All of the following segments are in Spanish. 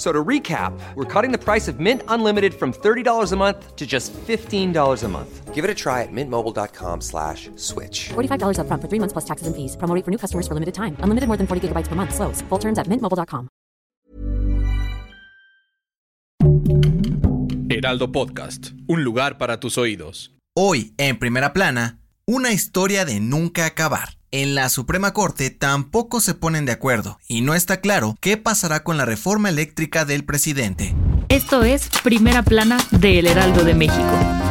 So to recap, we're cutting the price of Mint Unlimited from $30 a month to just $15 a month. Give it a try at mintmobile.com slash switch. $45 up front for three months plus taxes and fees. Promo for new customers for limited time. Unlimited more than 40 gigabytes per month. Slows. Full terms at mintmobile.com. Heraldo Podcast. Un lugar para tus oídos. Hoy, en primera plana, una historia de nunca acabar. En la Suprema Corte tampoco se ponen de acuerdo y no está claro qué pasará con la reforma eléctrica del presidente. Esto es Primera Plana de El Heraldo de México.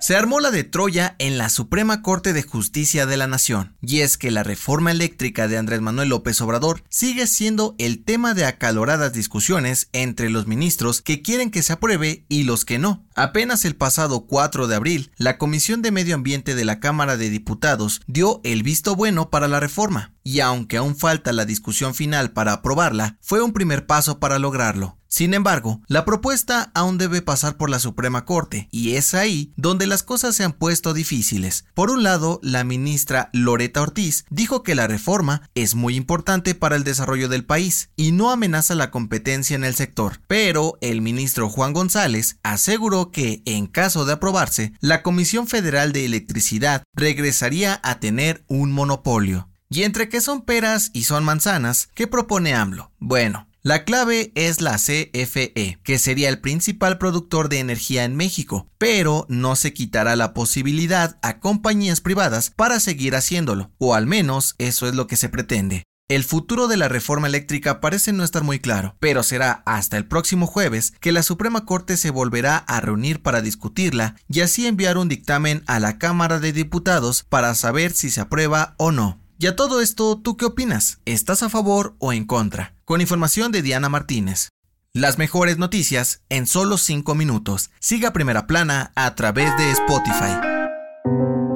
Se armó la de Troya en la Suprema Corte de Justicia de la Nación, y es que la reforma eléctrica de Andrés Manuel López Obrador sigue siendo el tema de acaloradas discusiones entre los ministros que quieren que se apruebe y los que no. Apenas el pasado 4 de abril, la Comisión de Medio Ambiente de la Cámara de Diputados dio el visto bueno para la reforma, y aunque aún falta la discusión final para aprobarla, fue un primer paso para lograrlo. Sin embargo, la propuesta aún debe pasar por la Suprema Corte, y es ahí donde las cosas se han puesto difíciles. Por un lado, la ministra Loreta Ortiz dijo que la reforma es muy importante para el desarrollo del país y no amenaza la competencia en el sector, pero el ministro Juan González aseguró que, en caso de aprobarse, la Comisión Federal de Electricidad regresaría a tener un monopolio. Y entre que son peras y son manzanas, ¿qué propone AMLO? Bueno, la clave es la CFE, que sería el principal productor de energía en México, pero no se quitará la posibilidad a compañías privadas para seguir haciéndolo, o al menos eso es lo que se pretende. El futuro de la reforma eléctrica parece no estar muy claro, pero será hasta el próximo jueves que la Suprema Corte se volverá a reunir para discutirla y así enviar un dictamen a la Cámara de Diputados para saber si se aprueba o no. Y a todo esto, ¿tú qué opinas? ¿Estás a favor o en contra? Con información de Diana Martínez. Las mejores noticias en solo 5 minutos. Siga Primera Plana a través de Spotify.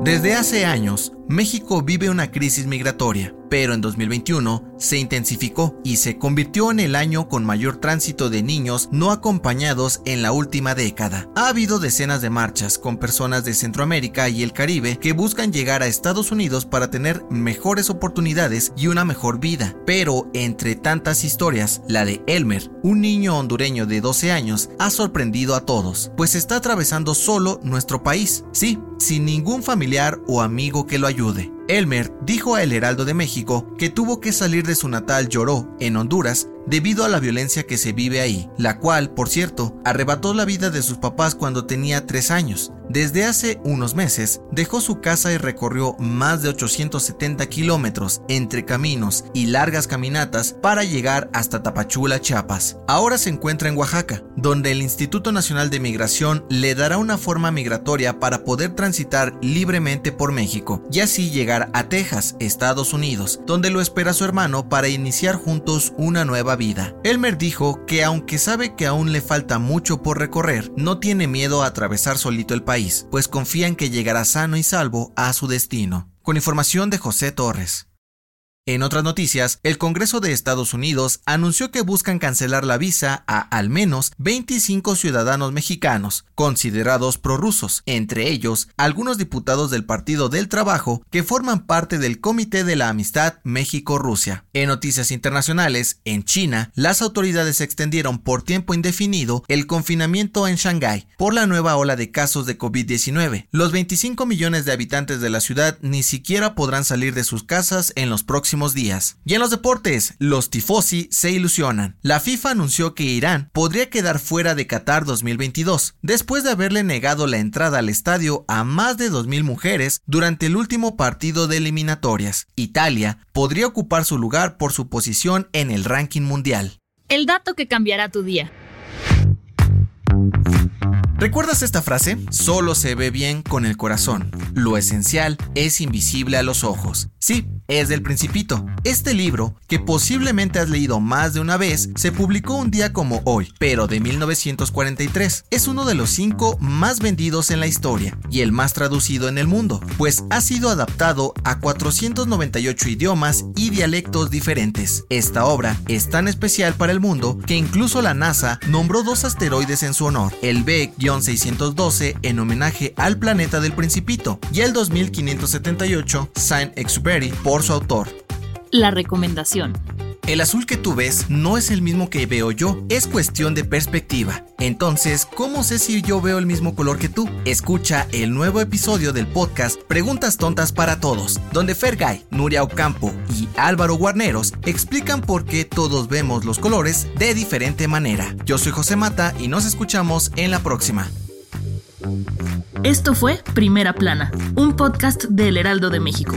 Desde hace años, México vive una crisis migratoria pero en 2021 se intensificó y se convirtió en el año con mayor tránsito de niños no acompañados en la última década. Ha habido decenas de marchas con personas de Centroamérica y el Caribe que buscan llegar a Estados Unidos para tener mejores oportunidades y una mejor vida. Pero entre tantas historias, la de Elmer, un niño hondureño de 12 años, ha sorprendido a todos, pues está atravesando solo nuestro país. Sí, sin ningún familiar o amigo que lo ayude. Elmer dijo a El Heraldo de México que tuvo que salir de su natal Lloró, en Honduras, debido a la violencia que se vive ahí, la cual, por cierto, arrebató la vida de sus papás cuando tenía 3 años. Desde hace unos meses, dejó su casa y recorrió más de 870 kilómetros entre caminos y largas caminatas para llegar hasta Tapachula, Chiapas. Ahora se encuentra en Oaxaca, donde el Instituto Nacional de Migración le dará una forma migratoria para poder transitar libremente por México y así llegar a Texas, Estados Unidos, donde lo espera su hermano para iniciar juntos una nueva vida. Elmer dijo que aunque sabe que aún le falta mucho por recorrer, no tiene miedo a atravesar solito el país pues confía en que llegará sano y salvo a su destino. Con información de José Torres. En otras noticias, el Congreso de Estados Unidos anunció que buscan cancelar la visa a al menos 25 ciudadanos mexicanos considerados prorrusos, entre ellos algunos diputados del Partido del Trabajo que forman parte del Comité de la Amistad México-Rusia. En noticias internacionales, en China, las autoridades extendieron por tiempo indefinido el confinamiento en Shanghái por la nueva ola de casos de COVID-19. Los 25 millones de habitantes de la ciudad ni siquiera podrán salir de sus casas en los próximos días. Y en los deportes, los tifosi se ilusionan. La FIFA anunció que Irán podría quedar fuera de Qatar 2022, después de haberle negado la entrada al estadio a más de 2.000 mujeres durante el último partido de eliminatorias. Italia podría ocupar su lugar por su posición en el ranking mundial. El dato que cambiará tu día. ¿Recuerdas esta frase? Solo se ve bien con el corazón. Lo esencial es invisible a los ojos. Sí, es del Principito. Este libro, que posiblemente has leído más de una vez, se publicó un día como hoy, pero de 1943. Es uno de los cinco más vendidos en la historia y el más traducido en el mundo, pues ha sido adaptado a 498 idiomas y dialectos diferentes. Esta obra es tan especial para el mundo que incluso la NASA nombró dos asteroides en su honor, el B-612 en homenaje al planeta del Principito y el 2578 Saint-Exupéry por su autor. La recomendación. El azul que tú ves no es el mismo que veo yo, es cuestión de perspectiva. Entonces, ¿cómo sé si yo veo el mismo color que tú? Escucha el nuevo episodio del podcast Preguntas Tontas para Todos, donde Fergay, Nuria Ocampo y Álvaro Guarneros explican por qué todos vemos los colores de diferente manera. Yo soy José Mata y nos escuchamos en la próxima. Esto fue Primera Plana, un podcast del Heraldo de México.